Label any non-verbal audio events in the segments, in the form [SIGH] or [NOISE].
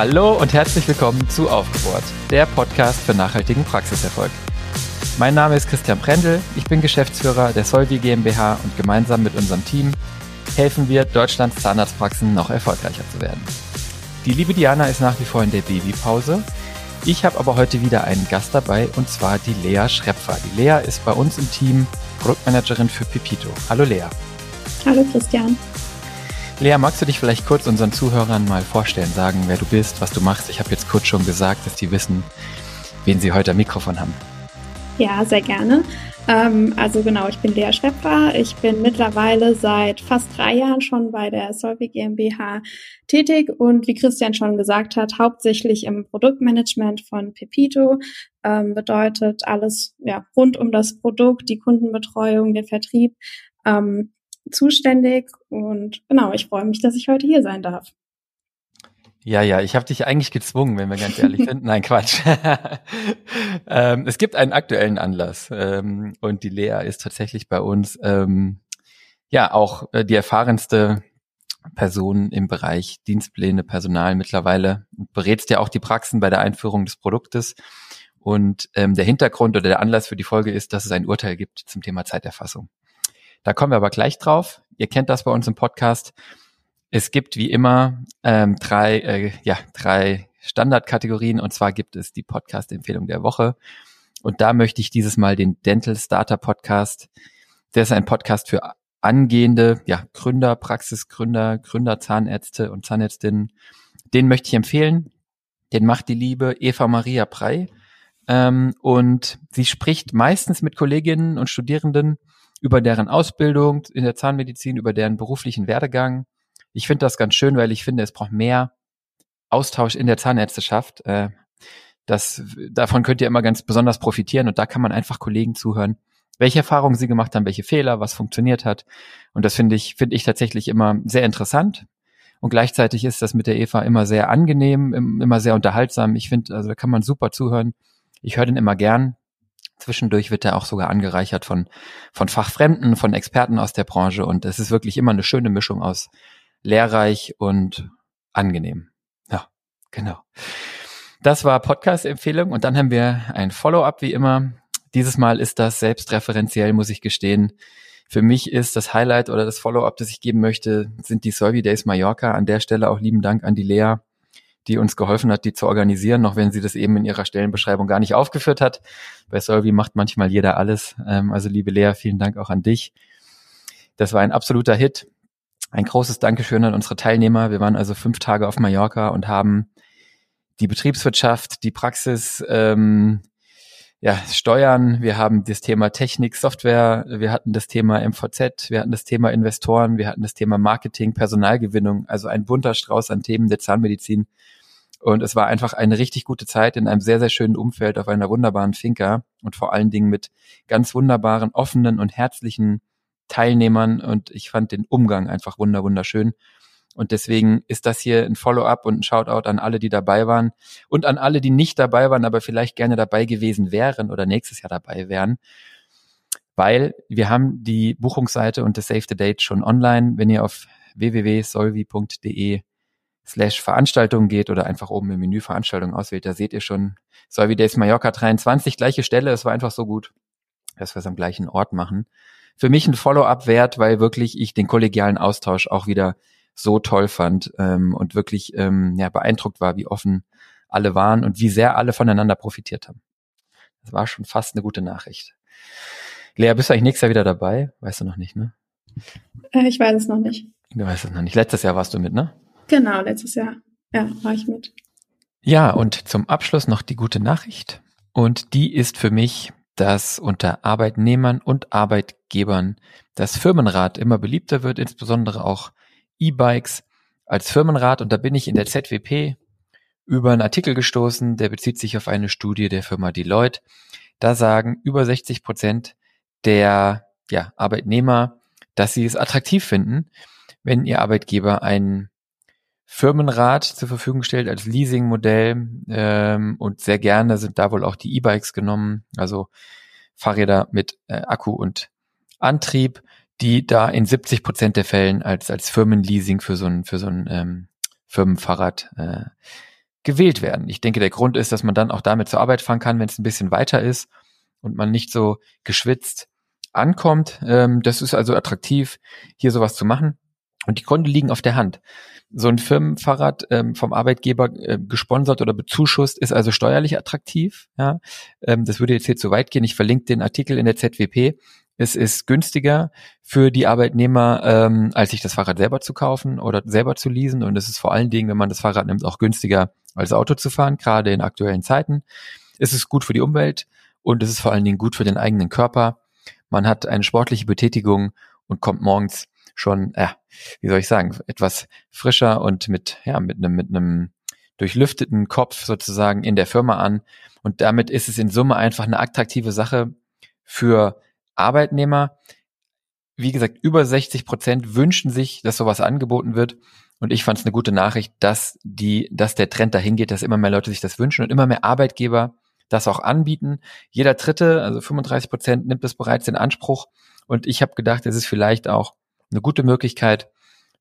Hallo und herzlich willkommen zu Aufgebohrt, der Podcast für nachhaltigen Praxiserfolg. Mein Name ist Christian Prendel, ich bin Geschäftsführer der Solvi GmbH und gemeinsam mit unserem Team helfen wir, Deutschlands Zahnarztpraxen noch erfolgreicher zu werden. Die liebe Diana ist nach wie vor in der Babypause. Ich habe aber heute wieder einen Gast dabei und zwar die Lea Schrepfer. Die Lea ist bei uns im Team Produktmanagerin für Pepito. Hallo Lea. Hallo Christian. Lea, magst du dich vielleicht kurz unseren Zuhörern mal vorstellen, sagen, wer du bist, was du machst? Ich habe jetzt kurz schon gesagt, dass die wissen, wen sie heute am Mikrofon haben. Ja, sehr gerne. Ähm, also genau, ich bin Lea Schwepfer. Ich bin mittlerweile seit fast drei Jahren schon bei der Solvi GmbH tätig und wie Christian schon gesagt hat, hauptsächlich im Produktmanagement von Pepito. Ähm, bedeutet alles ja, rund um das Produkt, die Kundenbetreuung, den Vertrieb. Ähm, zuständig und genau, ich freue mich, dass ich heute hier sein darf. Ja, ja, ich habe dich eigentlich gezwungen, wenn wir ganz ehrlich [LAUGHS] sind. Nein, Quatsch. [LAUGHS] ähm, es gibt einen aktuellen Anlass ähm, und die Lea ist tatsächlich bei uns ähm, ja auch äh, die erfahrenste Person im Bereich Dienstpläne, Personal mittlerweile. Berätst ja auch die Praxen bei der Einführung des Produktes. Und ähm, der Hintergrund oder der Anlass für die Folge ist, dass es ein Urteil gibt zum Thema Zeiterfassung. Da kommen wir aber gleich drauf. Ihr kennt das bei uns im Podcast. Es gibt wie immer ähm, drei, äh, ja, drei Standardkategorien und zwar gibt es die Podcast-Empfehlung der Woche. Und da möchte ich dieses Mal den Dental Starter Podcast. Der ist ein Podcast für angehende ja, Gründer, Praxisgründer, Gründer, Zahnärzte und Zahnärztinnen. Den möchte ich empfehlen. Den macht die liebe Eva Maria Prey. Ähm, und sie spricht meistens mit Kolleginnen und Studierenden über deren Ausbildung in der Zahnmedizin, über deren beruflichen Werdegang. Ich finde das ganz schön, weil ich finde, es braucht mehr Austausch in der Zahnärzteschaft. Äh, das, davon könnt ihr immer ganz besonders profitieren und da kann man einfach Kollegen zuhören, welche Erfahrungen sie gemacht haben, welche Fehler, was funktioniert hat. Und das finde ich, finde ich tatsächlich immer sehr interessant. Und gleichzeitig ist das mit der Eva immer sehr angenehm, immer sehr unterhaltsam. Ich finde, also da kann man super zuhören. Ich höre den immer gern. Zwischendurch wird er auch sogar angereichert von, von Fachfremden, von Experten aus der Branche. Und es ist wirklich immer eine schöne Mischung aus lehrreich und angenehm. Ja, genau. Das war Podcast-Empfehlung und dann haben wir ein Follow-up wie immer. Dieses Mal ist das selbstreferenziell, muss ich gestehen. Für mich ist das Highlight oder das Follow-up, das ich geben möchte, sind die Solvi Days Mallorca. An der Stelle auch lieben Dank an die Lea, die uns geholfen hat, die zu organisieren, noch wenn sie das eben in ihrer Stellenbeschreibung gar nicht aufgeführt hat. Bei Solvi macht manchmal jeder alles. Ähm, also liebe Lea, vielen Dank auch an dich. Das war ein absoluter Hit. Ein großes Dankeschön an unsere Teilnehmer. Wir waren also fünf Tage auf Mallorca und haben die Betriebswirtschaft, die Praxis, ähm, ja, Steuern, wir haben das Thema Technik, Software, wir hatten das Thema MVZ, wir hatten das Thema Investoren, wir hatten das Thema Marketing, Personalgewinnung, also ein bunter Strauß an Themen der Zahnmedizin. Und es war einfach eine richtig gute Zeit in einem sehr, sehr schönen Umfeld auf einer wunderbaren Finca und vor allen Dingen mit ganz wunderbaren, offenen und herzlichen Teilnehmern. Und ich fand den Umgang einfach wunder, wunderschön. Und deswegen ist das hier ein Follow-up und ein Shoutout an alle, die dabei waren und an alle, die nicht dabei waren, aber vielleicht gerne dabei gewesen wären oder nächstes Jahr dabei wären. Weil wir haben die Buchungsseite und das Save the Date schon online. Wenn ihr auf www.solvi.de slash Veranstaltungen geht oder einfach oben im Menü Veranstaltungen auswählt, da seht ihr schon Solvi Days Mallorca 23, gleiche Stelle. Es war einfach so gut, dass wir es am gleichen Ort machen. Für mich ein Follow-up wert, weil wirklich ich den kollegialen Austausch auch wieder so toll fand ähm, und wirklich ähm, ja, beeindruckt war, wie offen alle waren und wie sehr alle voneinander profitiert haben. Das war schon fast eine gute Nachricht. Lea, bist du eigentlich nächstes Jahr wieder dabei? Weißt du noch nicht, ne? Äh, ich weiß es noch nicht. Du weißt es noch nicht. Letztes Jahr warst du mit, ne? Genau, letztes Jahr. Ja, war ich mit. Ja, und zum Abschluss noch die gute Nachricht. Und die ist für mich, dass unter Arbeitnehmern und Arbeitgebern das Firmenrat immer beliebter wird, insbesondere auch E-Bikes als Firmenrat. Und da bin ich in der ZWP über einen Artikel gestoßen, der bezieht sich auf eine Studie der Firma Deloitte. Da sagen über 60 Prozent der ja, Arbeitnehmer, dass sie es attraktiv finden, wenn ihr Arbeitgeber ein Firmenrat zur Verfügung stellt als Leasingmodell ähm, und sehr gerne sind da wohl auch die E-Bikes genommen, also Fahrräder mit äh, Akku und Antrieb die da in 70 Prozent der Fällen als, als Firmenleasing für so ein, für so ein ähm, Firmenfahrrad äh, gewählt werden. Ich denke, der Grund ist, dass man dann auch damit zur Arbeit fahren kann, wenn es ein bisschen weiter ist und man nicht so geschwitzt ankommt. Ähm, das ist also attraktiv, hier sowas zu machen. Und die Gründe liegen auf der Hand. So ein Firmenfahrrad ähm, vom Arbeitgeber äh, gesponsert oder bezuschusst ist also steuerlich attraktiv. Ja? Ähm, das würde jetzt hier zu weit gehen. Ich verlinke den Artikel in der ZWP. Es ist günstiger für die Arbeitnehmer, ähm, als sich das Fahrrad selber zu kaufen oder selber zu leasen. Und es ist vor allen Dingen, wenn man das Fahrrad nimmt, auch günstiger als Auto zu fahren, gerade in aktuellen Zeiten. Es ist gut für die Umwelt und es ist vor allen Dingen gut für den eigenen Körper. Man hat eine sportliche Betätigung und kommt morgens schon, ja, wie soll ich sagen, etwas frischer und mit, ja, mit einem, mit einem durchlüfteten Kopf sozusagen in der Firma an. Und damit ist es in Summe einfach eine attraktive Sache für Arbeitnehmer. Wie gesagt, über 60 Prozent wünschen sich, dass sowas angeboten wird. Und ich fand es eine gute Nachricht, dass die, dass der Trend dahin geht, dass immer mehr Leute sich das wünschen und immer mehr Arbeitgeber das auch anbieten. Jeder Dritte, also 35 Prozent, nimmt es bereits in Anspruch. Und ich habe gedacht, es ist vielleicht auch eine gute Möglichkeit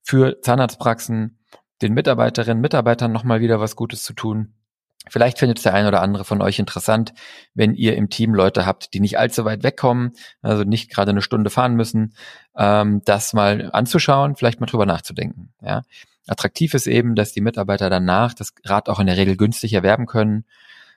für Zahnarztpraxen, den Mitarbeiterinnen, und Mitarbeitern nochmal wieder was Gutes zu tun. Vielleicht findet der ein oder andere von euch interessant, wenn ihr im Team Leute habt, die nicht allzu weit wegkommen, also nicht gerade eine Stunde fahren müssen, ähm, das mal anzuschauen, vielleicht mal drüber nachzudenken. Ja. Attraktiv ist eben, dass die Mitarbeiter danach das Rad auch in der Regel günstig erwerben können.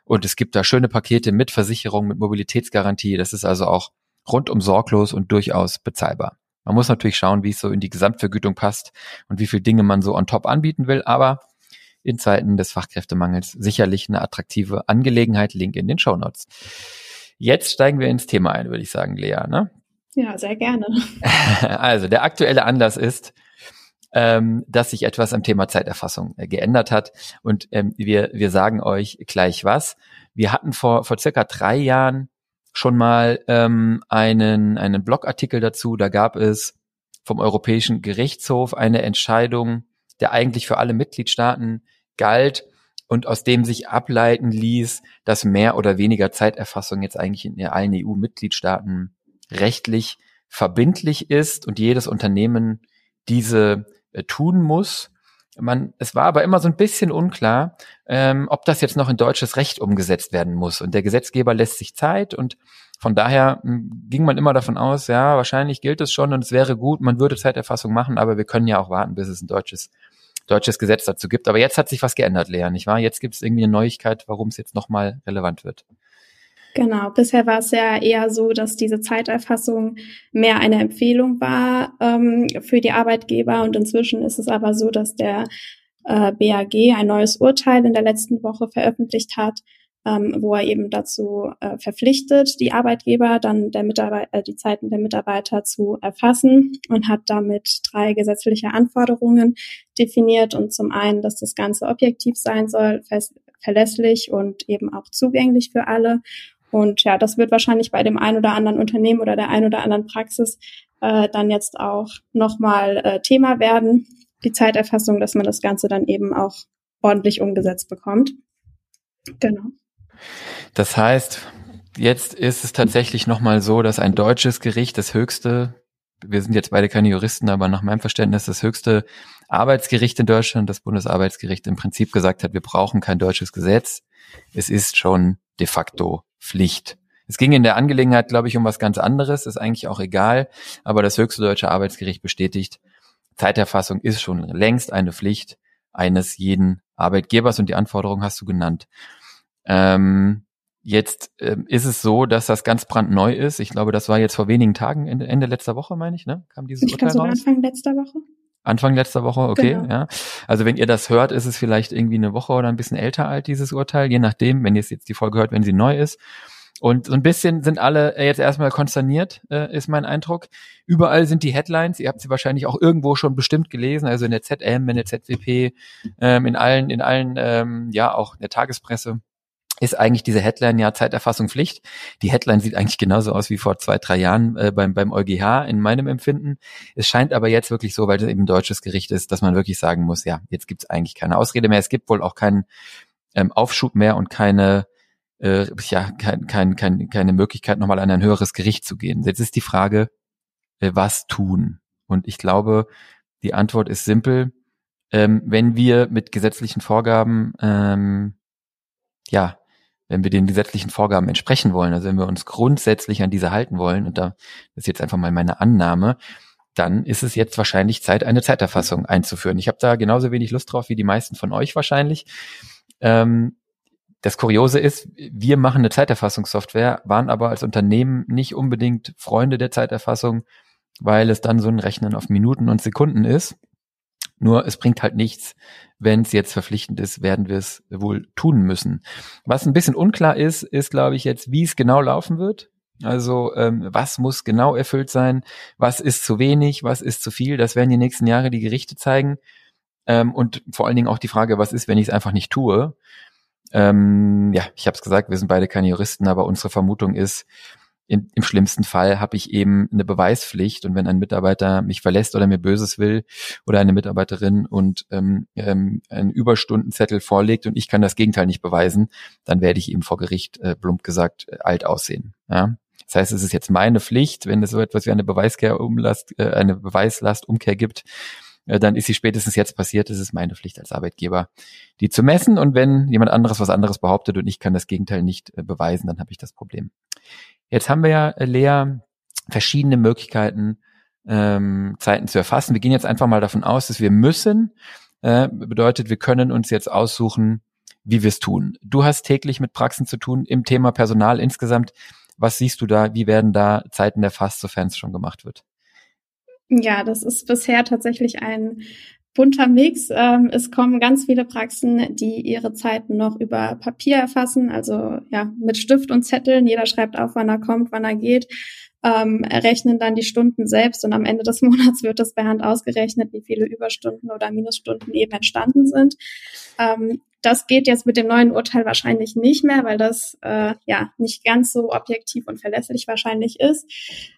Und es gibt da schöne Pakete mit Versicherung, mit Mobilitätsgarantie. Das ist also auch rundum sorglos und durchaus bezahlbar. Man muss natürlich schauen, wie es so in die Gesamtvergütung passt und wie viele Dinge man so on top anbieten will, aber in Zeiten des Fachkräftemangels sicherlich eine attraktive Angelegenheit. Link in den Show Notes. Jetzt steigen wir ins Thema ein, würde ich sagen, Lea. Ne? Ja, sehr gerne. [LAUGHS] Also der aktuelle Anlass ist, ähm, dass sich etwas am Thema Zeiterfassung äh, geändert hat. Und ähm, wir, wir sagen euch gleich was. Wir hatten vor, vor circa drei Jahren schon mal ähm, einen, einen Blogartikel dazu. Da gab es vom Europäischen Gerichtshof eine Entscheidung, der eigentlich für alle Mitgliedstaaten galt und aus dem sich ableiten ließ, dass mehr oder weniger Zeiterfassung jetzt eigentlich in allen EU-Mitgliedstaaten rechtlich verbindlich ist und jedes Unternehmen diese äh, tun muss. Man, es war aber immer so ein bisschen unklar, ähm, ob das jetzt noch in deutsches Recht umgesetzt werden muss. Und der Gesetzgeber lässt sich Zeit und von daher hm, ging man immer davon aus, ja, wahrscheinlich gilt es schon und es wäre gut, man würde Zeiterfassung machen, aber wir können ja auch warten, bis es ein deutsches, deutsches Gesetz dazu gibt. Aber jetzt hat sich was geändert, Lea, nicht wahr? Jetzt gibt es irgendwie eine Neuigkeit, warum es jetzt nochmal relevant wird. Genau, bisher war es ja eher so, dass diese Zeiterfassung mehr eine Empfehlung war ähm, für die Arbeitgeber und inzwischen ist es aber so, dass der äh, BAG ein neues Urteil in der letzten Woche veröffentlicht hat, ähm, wo er eben dazu äh, verpflichtet, die Arbeitgeber dann der Mitarbeiter, äh, die Zeiten der Mitarbeiter zu erfassen und hat damit drei gesetzliche Anforderungen definiert und zum einen, dass das Ganze objektiv sein soll, fest, verlässlich und eben auch zugänglich für alle und ja, das wird wahrscheinlich bei dem ein oder anderen Unternehmen oder der ein oder anderen Praxis äh, dann jetzt auch nochmal äh, Thema werden, die Zeiterfassung, dass man das Ganze dann eben auch ordentlich umgesetzt bekommt. Genau. Das heißt, jetzt ist es tatsächlich nochmal so, dass ein deutsches Gericht das höchste, wir sind jetzt beide keine Juristen, aber nach meinem Verständnis das höchste Arbeitsgericht in Deutschland, das Bundesarbeitsgericht im Prinzip gesagt hat, wir brauchen kein deutsches Gesetz. Es ist schon de facto Pflicht. Es ging in der Angelegenheit, glaube ich, um was ganz anderes, ist eigentlich auch egal, aber das höchste deutsche Arbeitsgericht bestätigt, Zeiterfassung ist schon längst eine Pflicht eines jeden Arbeitgebers und die Anforderungen hast du genannt. Ähm, jetzt ähm, ist es so, dass das ganz brandneu ist. Ich glaube, das war jetzt vor wenigen Tagen, Ende, Ende letzter Woche, meine ich, ne? Kam dieses ich Urteil raus? Anfang letzter Woche. Anfang letzter Woche, okay, genau. ja. Also wenn ihr das hört, ist es vielleicht irgendwie eine Woche oder ein bisschen älter alt, dieses Urteil, je nachdem, wenn ihr jetzt die Folge hört, wenn sie neu ist. Und so ein bisschen sind alle jetzt erstmal konsterniert, äh, ist mein Eindruck. Überall sind die Headlines, ihr habt sie wahrscheinlich auch irgendwo schon bestimmt gelesen, also in der ZM, in der ZWP, ähm, in allen, in allen, ähm, ja, auch in der Tagespresse ist eigentlich diese Headline ja Zeiterfassung Pflicht. Die Headline sieht eigentlich genauso aus wie vor zwei, drei Jahren äh, beim, beim EuGH in meinem Empfinden. Es scheint aber jetzt wirklich so, weil das eben ein deutsches Gericht ist, dass man wirklich sagen muss, ja, jetzt gibt es eigentlich keine Ausrede mehr. Es gibt wohl auch keinen ähm, Aufschub mehr und keine äh, ja, kein, kein, kein, keine Möglichkeit, nochmal an ein höheres Gericht zu gehen. Jetzt ist die Frage, äh, was tun? Und ich glaube, die Antwort ist simpel. ähm, wenn wir mit gesetzlichen Vorgaben, ähm, ja, wenn wir den gesetzlichen Vorgaben entsprechen wollen, also wenn wir uns grundsätzlich an diese halten wollen, und da ist jetzt einfach mal meine Annahme, dann ist es jetzt wahrscheinlich Zeit, eine Zeiterfassung einzuführen. Ich habe da genauso wenig Lust drauf wie die meisten von euch wahrscheinlich. Ähm, das Kuriose ist, wir machen eine Zeiterfassungssoftware, waren aber als Unternehmen nicht unbedingt Freunde der Zeiterfassung, weil es dann so ein Rechnen auf Minuten und Sekunden ist. Nur es bringt halt nichts, wenn es jetzt verpflichtend ist, werden wir es wohl tun müssen. Was ein bisschen unklar ist, ist, glaube ich, jetzt, wie es genau laufen wird. Also ähm, was muss genau erfüllt sein, was ist zu wenig, was ist zu viel, das werden die nächsten Jahre die Gerichte zeigen. Ähm, und vor allen Dingen auch die Frage, was ist, wenn ich es einfach nicht tue. Ähm, ja, ich habe es gesagt, wir sind beide keine Juristen, aber unsere Vermutung ist, in, im schlimmsten Fall habe ich eben eine Beweispflicht und wenn ein Mitarbeiter mich verlässt oder mir Böses will oder eine Mitarbeiterin und ähm, ähm, einen Überstundenzettel vorlegt und ich kann das Gegenteil nicht beweisen, dann werde ich eben vor Gericht äh, plump gesagt äh, alt aussehen. Ja? Das heißt, es ist jetzt meine Pflicht, wenn es so etwas wie eine Beweiskehrumlast, äh, eine Beweislastumkehr gibt, äh, dann ist sie spätestens jetzt passiert. Es ist meine Pflicht als Arbeitgeber, die zu messen. Und wenn jemand anderes was anderes behauptet und ich kann das Gegenteil nicht äh, beweisen, dann habe ich das Problem. Jetzt haben wir ja, äh, Lea, verschiedene Möglichkeiten, ähm, Zeiten zu erfassen. Wir gehen jetzt einfach mal davon aus, dass wir müssen. Äh, bedeutet, wir können uns jetzt aussuchen, wie wir es tun. Du hast täglich mit Praxen zu tun im Thema Personal insgesamt. Was siehst du da? Wie werden da Zeiten erfasst, sofern es schon gemacht wird? Ja, das ist bisher tatsächlich ein bunter Mix. Ähm, es kommen ganz viele Praxen, die ihre Zeiten noch über Papier erfassen, also ja mit Stift und Zetteln. Jeder schreibt auf, wann er kommt, wann er geht. Ähm, errechnen dann die Stunden selbst und am Ende des [LAUGHS] Monats wird das per Hand ausgerechnet, wie viele Überstunden oder Minusstunden eben entstanden sind. Ähm, das geht jetzt mit dem neuen Urteil wahrscheinlich nicht mehr, weil das äh, ja nicht ganz so objektiv und verlässlich wahrscheinlich ist.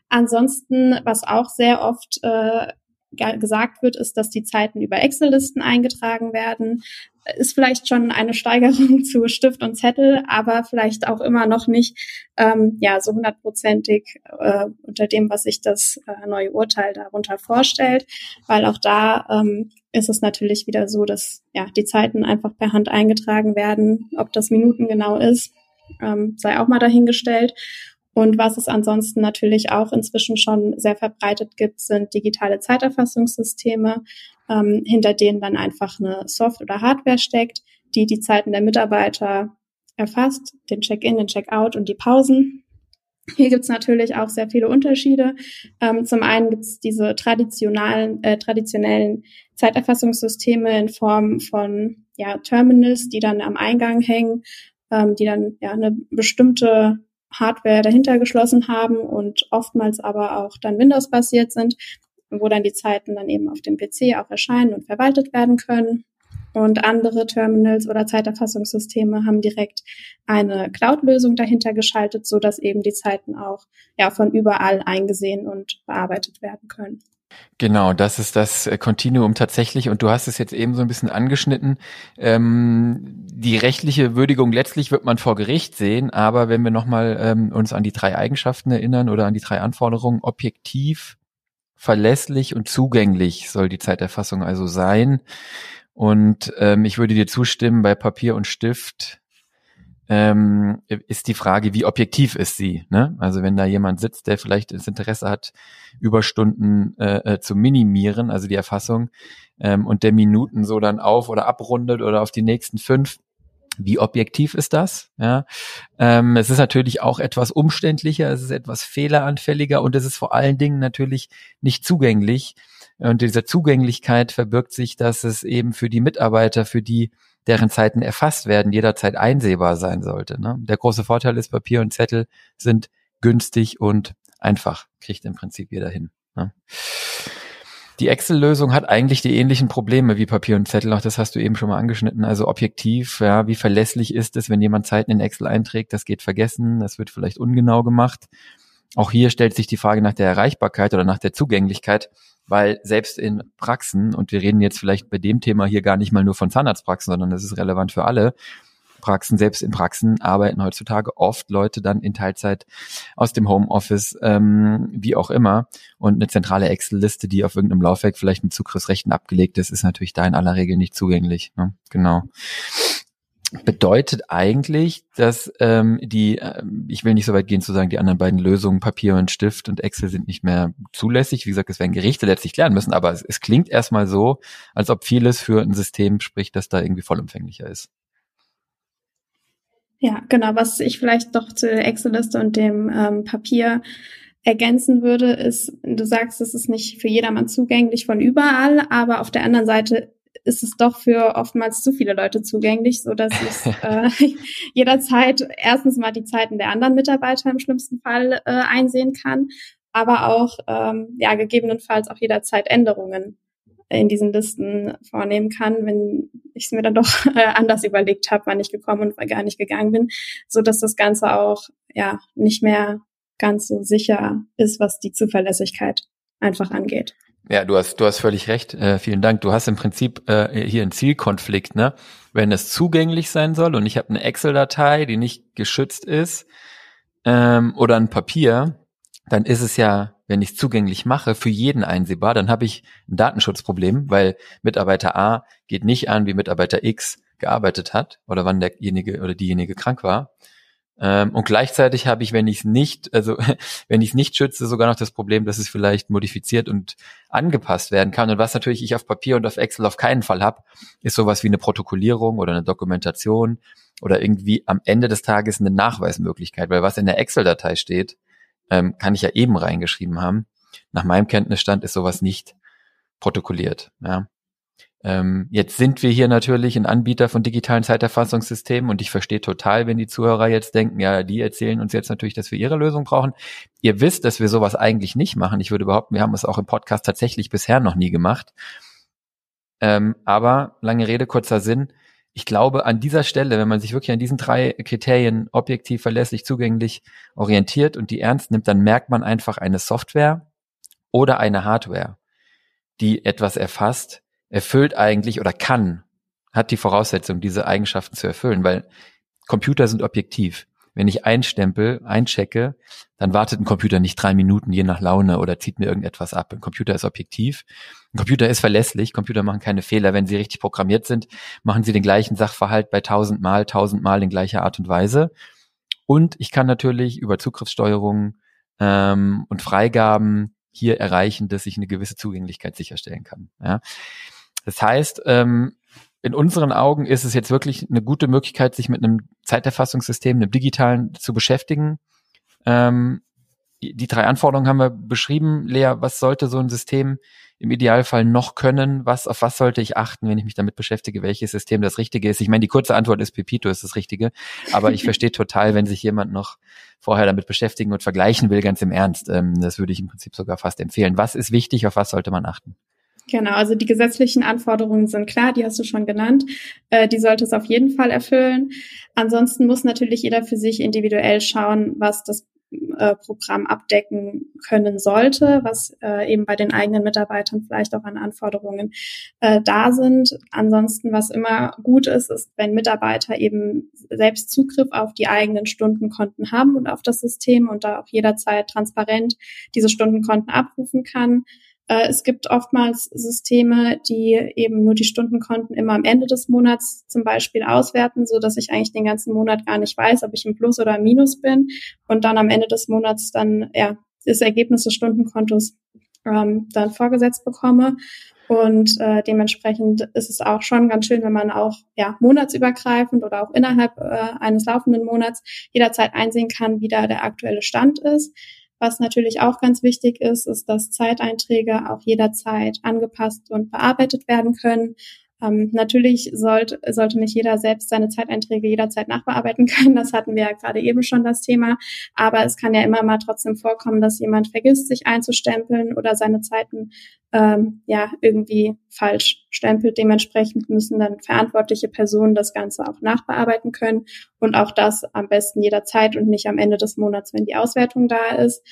Ansonsten, was auch sehr oft äh, gesagt wird, ist, dass die Zeiten über Excel-Listen eingetragen werden. Ist vielleicht schon eine Steigerung [LAUGHS] zu Stift und Zettel, aber vielleicht auch immer noch nicht ähm, ja so hundertprozentig äh, unter dem, was sich das äh, neue Urteil darunter vorstellt, weil auch da ähm, ist es natürlich wieder so, dass ja die Zeiten einfach per Hand eingetragen werden. Ob das Minuten genau ist, ähm, sei auch mal dahingestellt. Und was es ansonsten natürlich auch inzwischen schon sehr verbreitet gibt, sind digitale Zeiterfassungssysteme, ähm, hinter denen dann einfach eine Soft- oder Hardware steckt, die die Zeiten der Mitarbeiter erfasst, den Check-in, den Check-out und die Pausen. Hier gibt's natürlich auch sehr viele Unterschiede. Ähm, zum einen gibt's diese traditionalen, äh, traditionellen Zeiterfassungssysteme in Form von ja, Terminals, die dann am Eingang hängen, ähm, die dann ja eine bestimmte Hardware dahinter geschlossen haben und oftmals aber auch dann Windows-basiert sind, wo dann die Zeiten dann eben auf dem PC auch erscheinen und verwaltet werden können. Und andere Terminals oder Zeiterfassungssysteme haben direkt eine Cloud-Lösung dahinter geschaltet, so dass eben die Zeiten auch ja von überall eingesehen und bearbeitet werden können. Genau, das ist das äh, Continuum tatsächlich. Und du hast es jetzt eben so ein bisschen angeschnitten. Ähm, die rechtliche Würdigung letztlich wird man vor Gericht sehen, aber wenn wir nochmal ähm, uns an die drei Eigenschaften erinnern oder an die drei Anforderungen, objektiv, verlässlich und zugänglich soll die Zeiterfassung also sein. Und ähm, ich würde dir zustimmen, bei Papier und Stift ähm, ist die Frage, wie objektiv ist sie? Ne? Also wenn da jemand sitzt, der vielleicht das Interesse hat, Überstunden äh, äh, zu minimieren, also die Erfassung, ähm, und der Minuten so dann auf oder abrundet oder auf die nächsten fünf, wie objektiv ist das? Ja, ähm, es ist natürlich auch etwas umständlicher, es ist etwas fehleranfälliger und es ist vor allen Dingen natürlich nicht zugänglich. Und dieser Zugänglichkeit verbirgt sich, dass es eben für die Mitarbeiter, für die deren Zeiten erfasst werden, jederzeit einsehbar sein sollte. Ne? Der große Vorteil ist, Papier und Zettel sind günstig und einfach, kriegt im Prinzip jeder hin. Ne? Die Excel-Lösung hat eigentlich die ähnlichen Probleme wie Papier und Zettel, auch das hast du eben schon mal angeschnitten. Also objektiv, ja, wie verlässlich ist es, wenn jemand Zeiten in Excel einträgt, das geht vergessen, das wird vielleicht ungenau gemacht. Auch hier stellt sich die Frage nach der Erreichbarkeit oder nach der Zugänglichkeit weil selbst in Praxen, und wir reden jetzt vielleicht bei dem Thema hier gar nicht mal nur von Zahnarztpraxen, sondern das ist relevant für alle, Arztpraxen, selbst in Praxen arbeiten heutzutage oft Leute dann in Teilzeit aus dem Homeoffice, ähm, wie auch immer. Und eine zentrale Excel-Liste, die auf irgendeinem Laufwerk vielleicht mit Zugriffsrechten abgelegt ist, ist natürlich da in aller Regel nicht zugänglich. Ne? Genau bedeutet eigentlich, dass ähm, die, äh, ich will nicht so weit gehen zu sagen, die anderen beiden Lösungen, Papier und Stift und Excel sind nicht mehr zulässig. Wie gesagt, es werden Gerichte letztlich klären müssen, aber es, es klingt erstmal so, als ob vieles für ein System spricht, das da irgendwie vollumfänglicher ist. Ja, genau. Was ich vielleicht noch zur Excel-Liste und dem ähm, Papier ergänzen würde, ist, du sagst, es ist nicht für jedermann zugänglich von überall, aber auf der anderen Seite ist es doch für oftmals zu viele Leute zugänglich, so dass ich [LAUGHS] äh, [LAUGHS] jederzeit erstens mal die Zeiten der anderen Mitarbeiter im schlimmsten Fall äh, einsehen kann, aber auch ähm, ja gegebenenfalls auch jederzeit Änderungen in diesen Listen vornehmen kann, wenn ich es mir dann doch [LAUGHS] äh, anders überlegt habe, wann ich gekommen und gar nicht gegangen bin, so dass das Ganze auch ja nicht mehr ganz so sicher ist, was die Zuverlässigkeit einfach angeht. Ja, du hast, du hast völlig recht. Äh, vielen Dank. Du hast im Prinzip äh, hier einen Zielkonflikt, ne? Wenn es zugänglich sein soll und ich habe eine Excel-Datei, die nicht geschützt ist, ähm, oder ein Papier, dann ist es ja, wenn ich es zugänglich mache, für jeden einsehbar, dann habe ich ein Datenschutzproblem, weil Mitarbeiter A geht nicht an, wie Mitarbeiter X gearbeitet hat oder wann derjenige oder diejenige krank war. Ähm, und gleichzeitig habe ich, wenn ich es nicht, also [LAUGHS] wenn ich es nicht schütze, sogar noch das Problem, dass es vielleicht modifiziert und angepasst werden kann. Und was natürlich ich auf Papier und auf Excel auf keinen Fall habe, ist sowas wie eine Protokollierung oder eine Dokumentation oder irgendwie am Ende des Tages eine Nachweismöglichkeit. Weil was in der Excel-Datei steht, ähm, kann ich ja eben reingeschrieben haben. Nach meinem Kenntnisstand ist sowas nicht protokolliert. Ja. Ähm, jetzt sind wir hier natürlich ein Anbieter von digitalen Zeiterfassungssystemen und ich verstehe total, wenn die Zuhörer jetzt denken, ja, die erzählen uns jetzt natürlich, dass wir ihre Lösung brauchen. Ihr wisst, dass wir sowas eigentlich nicht machen. Ich würde behaupten, wir haben es auch im Podcast tatsächlich bisher noch nie gemacht. Ähm, aber lange Rede, kurzer Sinn. Ich glaube, an dieser Stelle, wenn man sich wirklich an diesen drei Kriterien objektiv, verlässlich, zugänglich orientiert und die ernst nimmt, dann merkt man einfach eine Software oder eine Hardware, die etwas erfasst, erfüllt eigentlich oder kann, hat die Voraussetzung, diese Eigenschaften zu erfüllen, weil Computer sind objektiv. Wenn ich einstempel, einchecke, dann wartet ein Computer nicht drei Minuten je nach Laune oder zieht mir irgendetwas ab. Ein Computer ist objektiv. Ein Computer ist verlässlich. Computer machen keine Fehler. Wenn sie richtig programmiert sind, machen sie den gleichen Sachverhalt bei tausendmal, tausendmal in gleicher Art und Weise. Und ich kann natürlich über Zugriffssteuerung ähm, und Freigaben hier erreichen, dass ich eine gewisse Zugänglichkeit sicherstellen kann. Ja. Das heißt, ähm, in unseren Augen ist es jetzt wirklich eine gute Möglichkeit, sich mit einem Zeiterfassungssystem, einem digitalen zu beschäftigen. Ähm, die drei Anforderungen haben wir beschrieben. Lea, was sollte so ein System im Idealfall noch können? Was, auf was sollte ich achten, wenn ich mich damit beschäftige, welches System das Richtige ist? Ich meine, die kurze Antwort ist Pepito ist das Richtige. Aber ich [LAUGHS] verstehe total, wenn sich jemand noch vorher damit beschäftigen und vergleichen will, ganz im Ernst. Ähm, das würde ich im Prinzip sogar fast empfehlen. Was ist wichtig? Auf was sollte man achten? Genau, also die gesetzlichen Anforderungen sind klar, die hast du schon genannt. Äh, die sollte es auf jeden Fall erfüllen. Ansonsten muss natürlich jeder für sich individuell schauen, was das äh, Programm abdecken können sollte, was äh, eben bei den eigenen Mitarbeitern vielleicht auch an Anforderungen äh, da sind. Ansonsten, was immer gut ist, ist, wenn Mitarbeiter eben selbst Zugriff auf die eigenen Stundenkonten haben und auf das System und da auch jederzeit transparent diese Stundenkonten abrufen kann. Äh, es gibt oftmals Systeme, die eben nur die Stundenkonten immer am Ende des Monats zum Beispiel auswerten, so dass ich eigentlich den ganzen Monat gar nicht weiß, ob ich im Plus oder im Minus bin und dann am Ende des Monats dann ja das Ergebnis des Stundenkontos ähm, dann vorgesetzt bekomme. Und äh, dementsprechend ist es auch schon ganz schön, wenn man auch ja monatsübergreifend oder auch innerhalb äh, eines laufenden Monats jederzeit einsehen kann, wie da der aktuelle Stand ist. Was natürlich auch ganz wichtig ist, ist, dass Zeiteinträge auch jederzeit angepasst und bearbeitet werden können. Ähm, natürlich sollte, sollte nicht jeder selbst seine Zeiteinträge jederzeit nachbearbeiten können. Das hatten wir ja gerade eben schon das Thema. Aber es kann ja immer mal trotzdem vorkommen, dass jemand vergisst, sich einzustempeln oder seine Zeiten ähm, ja irgendwie falsch stempelt. Dementsprechend müssen dann verantwortliche Personen das Ganze auch nachbearbeiten können und auch das am besten jederzeit und nicht am Ende des Monats, wenn die Auswertung da ist.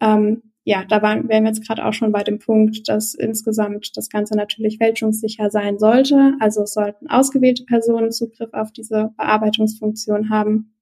Ähm, ja, da waren, wären wir jetzt gerade auch schon bei dem Punkt, dass insgesamt das Ganze natürlich fälschungssicher sein sollte. Also es sollten ausgewählte Personen Zugriff auf diese Bearbeitungsfunktion haben.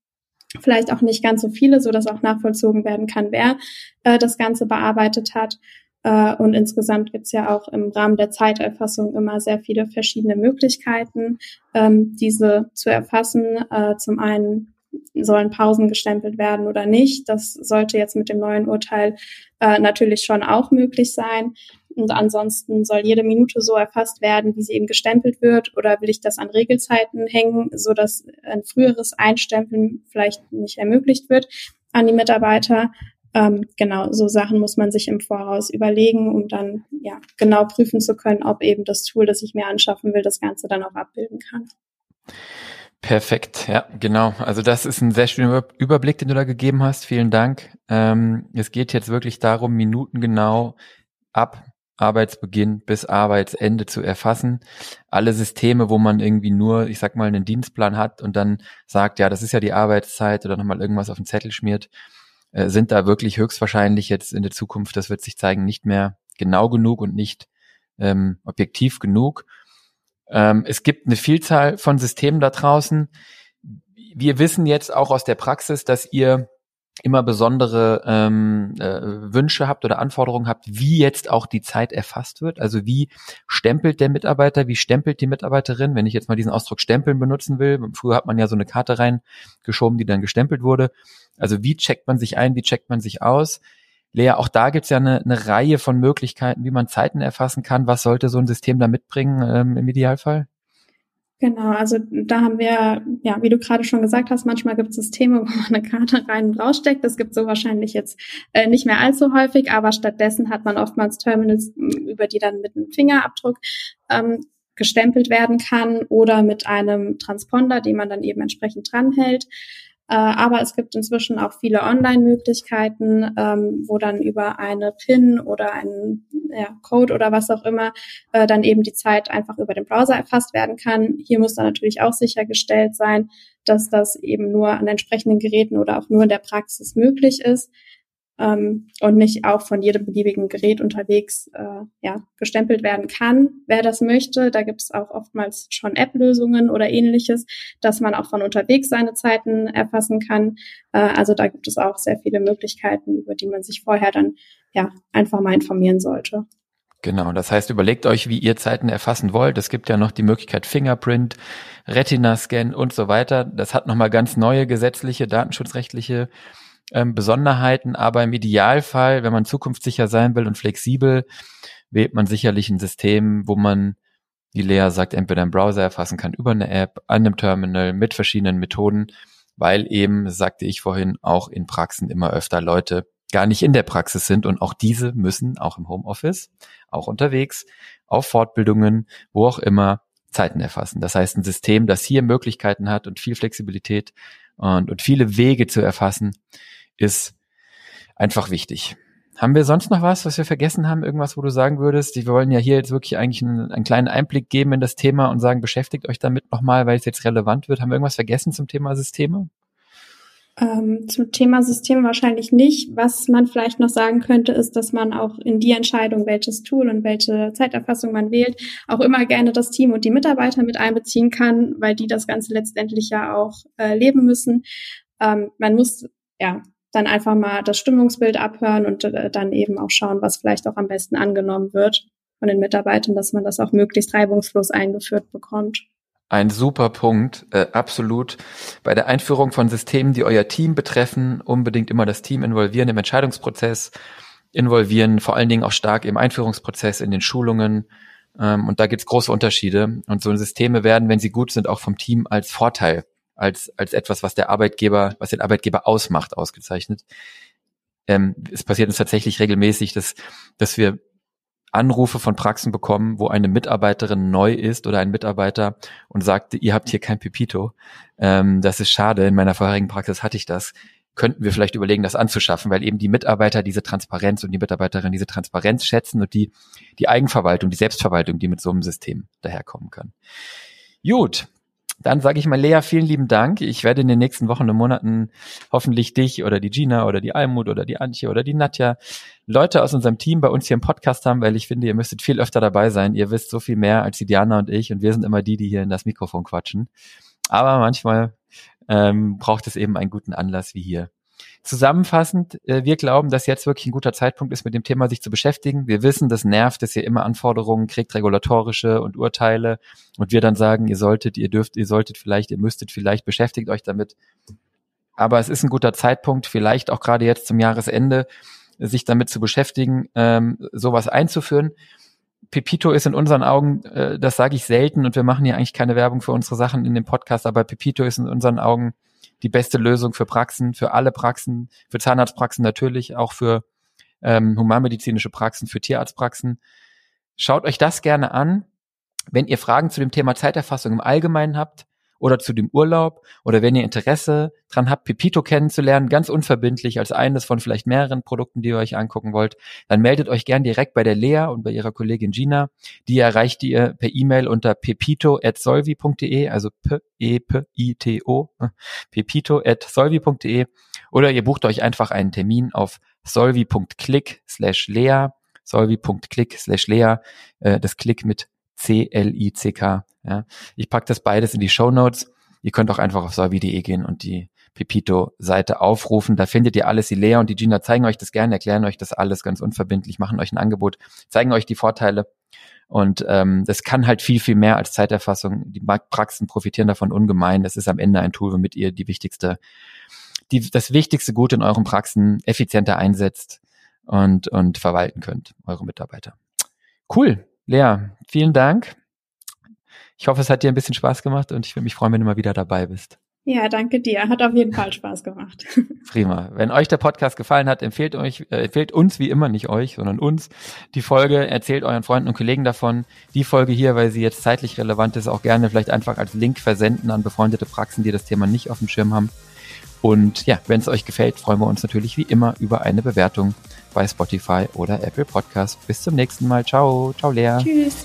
Vielleicht auch nicht ganz so viele, so dass auch nachvollzogen werden kann, wer äh, das Ganze bearbeitet hat. Äh, und insgesamt gibt's ja auch im Rahmen der Zeiterfassung immer sehr viele verschiedene Möglichkeiten, ähm, diese zu erfassen. Äh, zum einen sollen Pausen gestempelt werden oder nicht. Das sollte jetzt mit dem neuen Urteil äh, natürlich schon auch möglich sein. Und ansonsten soll jede Minute so erfasst werden, wie sie eben gestempelt wird, oder will ich das an Regelzeiten hängen, so dass ein früheres Einstempeln vielleicht nicht ermöglicht wird an die Mitarbeiter. Ähm, genau, so Sachen muss man sich im Voraus überlegen, um dann ja genau prüfen zu können, ob eben das Tool, das ich mir anschaffen will, das Ganze dann auch abbilden kann. Perfekt, ja, genau. Also das ist ein sehr schöner Überblick, den du da gegeben hast. Vielen Dank. Ähm, es geht jetzt wirklich darum, Minuten genau ab Arbeitsbeginn bis Arbeitsende zu erfassen. Alle Systeme, wo man irgendwie nur, ich sag mal, einen Dienstplan hat und dann sagt, ja, das ist ja die Arbeitszeit oder nochmal irgendwas auf den Zettel schmiert, äh, sind da wirklich höchstwahrscheinlich jetzt in der Zukunft, das wird sich zeigen, nicht mehr genau genug und nicht ähm, objektiv genug. Ähm, es gibt eine Vielzahl von Systemen da draußen. Wir wissen jetzt auch aus der Praxis, dass ihr immer besondere ähm, äh, Wünsche habt oder Anforderungen habt, wie jetzt auch die Zeit erfasst wird. Also wie stempelt der Mitarbeiter, wie stempelt die Mitarbeiterin, wenn ich jetzt mal diesen Ausdruck stempeln benutzen will. Früher hat man ja so eine Karte reingeschoben, die dann gestempelt wurde. Also wie checkt man sich ein, wie checkt man sich aus? Lea, auch da gibt's ja eine, eine Reihe von Möglichkeiten, wie man Zeiten erfassen kann. Was sollte so ein System da mitbringen ähm, im Idealfall? Genau, also da haben wir, ja, wie du gerade schon gesagt hast, manchmal gibt es Systeme, [LAUGHS] wo man eine Karte rein und raussteckt. Das gibt so wahrscheinlich jetzt äh, nicht mehr allzu häufig, aber stattdessen hat man oftmals Terminals, über die dann mit einem Fingerabdruck ähm, gestempelt werden kann oder mit einem Transponder, den man dann eben entsprechend dranhält. Äh, aber es gibt inzwischen auch viele Online-Möglichkeiten, ähm, wo dann über eine PIN oder einen ja, Code oder was auch immer äh, dann eben die Zeit einfach über den Browser erfasst werden kann. Hier muss dann natürlich auch sichergestellt sein, dass das eben nur an entsprechenden Geräten oder auch nur in der Praxis möglich ist ähm, und nicht auch von jedem beliebigen Gerät unterwegs äh, ja, gestempelt werden kann. Wer das möchte, da gibt es auch oftmals schon App-Lösungen oder ähnliches, dass man auch von unterwegs seine Zeiten erfassen kann. Äh, also da gibt es auch sehr viele Möglichkeiten, über die man sich vorher dann ja einfach mal informieren sollte. Genau, das heißt, überlegt euch, wie ihr Zeiten erfassen wollt. Es gibt ja noch die Möglichkeit Fingerprint, Retina-Scan und so weiter. Das hat nochmal ganz neue gesetzliche, datenschutzrechtliche ähm, Besonderheiten, aber im Idealfall, wenn man zukunftssicher sein will und flexibel, wählt man sicherlich ein System, wo man, wie Lea sagt, entweder im Browser erfassen kann, über eine App, an einem Terminal, mit verschiedenen Methoden, weil eben, sagte ich vorhin, auch in Praxen immer öfter Leute gar nicht in der Praxis sind und auch diese müssen auch im Homeoffice, auch unterwegs, auf Fortbildungen, wo auch immer, Zeiten erfassen. Das heißt, ein System, das hier Möglichkeiten hat und viel Flexibilität und, und viele Wege zu erfassen, ist einfach wichtig. Haben wir sonst noch was, was wir vergessen haben? Irgendwas, wo du sagen würdest, wir wollen ja hier jetzt wirklich eigentlich einen, einen kleinen Einblick geben in das Thema und sagen, beschäftigt euch damit nochmal, weil es jetzt relevant wird. Haben wir irgendwas vergessen zum Thema Systeme? Ähm, zum Thema System wahrscheinlich nicht. Was man vielleicht noch sagen könnte, ist, dass man auch in die Entscheidung, welches Tool und welche Zeiterfassung man wählt, auch immer gerne das Team und die Mitarbeiter mit einbeziehen kann, weil die das Ganze letztendlich ja auch äh, leben müssen. Ähm, man muss ja dann einfach mal das Stimmungsbild abhören und äh, dann eben auch schauen, was vielleicht auch am besten angenommen wird von den Mitarbeitern, dass man das auch möglichst reibungslos eingeführt bekommt. Ein super Punkt, äh, absolut. Bei der Einführung von Systemen, die euer Team betreffen, unbedingt immer das Team involvieren im Entscheidungsprozess, involvieren, vor allen Dingen auch stark im Einführungsprozess, in den Schulungen. Ähm, und da gibt's große Unterschiede. Und so Systeme werden, wenn sie gut sind, auch vom Team als Vorteil als, als etwas, was der Arbeitgeber, was den Arbeitgeber ausmacht, ausgezeichnet. Ähm, es passiert uns tatsächlich regelmäßig, dass, dass wir Anrufe von Praxen bekommen, wo eine Mitarbeiterin neu ist oder ein Mitarbeiter und sagt, ihr habt hier kein Pipito. Ähm, das ist schade. In meiner vorherigen Praxis hatte ich das. Könnten wir vielleicht überlegen, das anzuschaffen, weil eben die Mitarbeiter diese Transparenz und die Mitarbeiterin diese Transparenz schätzen und die, die Eigenverwaltung, die Selbstverwaltung, die mit so einem System daherkommen kann. Gut, Dann sage ich mal, Lea, vielen lieben Dank. Ich werde in den nächsten Wochen und Monaten hoffentlich dich oder die Gina oder die Almut oder die Antje oder die Nadja, Leute aus unserem Team bei uns hier im Podcast haben, weil ich finde, ihr müsstet viel öfter dabei sein. Ihr wisst so viel mehr als die Diana und ich und wir sind immer die, die hier in das Mikrofon quatschen. Aber manchmal ähm, braucht es eben einen guten Anlass wie hier. Zusammenfassend, äh, wir glauben, dass jetzt wirklich ein guter Zeitpunkt ist, mit dem Thema sich zu beschäftigen. Wir wissen, das nervt, dass ihr immer Anforderungen kriegt, regulatorische und Urteile. Und wir dann sagen, ihr solltet, ihr dürft, ihr solltet vielleicht, ihr müsstet vielleicht, beschäftigt euch damit. Aber es ist ein guter Zeitpunkt, vielleicht auch gerade jetzt zum Jahresende, sich damit zu beschäftigen, ähm, sowas einzuführen. Pepito ist in unseren Augen, äh, das sage ich selten und wir machen hier eigentlich keine Werbung für unsere Sachen in dem Podcast, aber Pepito ist in unseren Augen die beste Lösung für Praxen, für alle Praxen, für Zahnarztpraxen natürlich, auch für ähm, humanmedizinische Praxen, für Tierarztpraxen. Schaut euch das gerne an. Wenn ihr Fragen zu dem Thema Zeiterfassung im Allgemeinen habt, oder zu dem Urlaub oder wenn ihr Interesse dran habt, Pepito kennenzulernen, ganz unverbindlich als eines von vielleicht mehreren Produkten, die ihr euch angucken wollt, dann meldet euch gern direkt bei der Lea und bei ihrer Kollegin Gina. Die erreicht ihr per E-Mail unter pepito@solvi.de, also p e p i t [LAUGHS] o pepito@solvi.de oder ihr bucht euch einfach einen Termin auf solvi.click slash lea solvi.click slash lea, äh, das Klick mit C-L-I-C-K. Ja. Ich pack das beides in die Show Notes. Ihr könnt auch einfach auf solvi.de gehen und die Pepito-Seite aufrufen. Da findet ihr alles. Die Lea und die Gina zeigen euch das gerne, erklären euch das alles ganz unverbindlich, machen euch ein Angebot, zeigen euch die Vorteile. Und ähm, das kann halt viel, viel mehr als Zeiterfassung. Die Praxen profitieren davon ungemein. Das ist am Ende ein Tool, womit ihr die wichtigste, die, das wichtigste Gut in euren Praxen effizienter einsetzt und, und verwalten könnt, eure Mitarbeiter. Cool. Lea, vielen Dank. Ich hoffe, es hat dir ein bisschen Spaß gemacht und ich würde mich freuen, wenn du mal wieder dabei bist. Ja, danke dir. Hat auf jeden Fall Spaß gemacht. [LAUGHS] Prima. Wenn euch der Podcast gefallen hat, empfehlt euch, äh, empfehlt uns wie immer, nicht euch, sondern uns die Folge, erzählt euren Freunden und Kollegen davon. Die Folge hier, weil sie jetzt zeitlich relevant ist, auch gerne vielleicht einfach als Link versenden an befreundete Praxen, die das Thema nicht auf dem Schirm haben. Und ja, wenn es euch gefällt, freuen wir uns natürlich wie immer über eine Bewertung bei Spotify oder Apple Podcast. Bis zum nächsten Mal. Ciao. Ciao, Lea. Tschüss.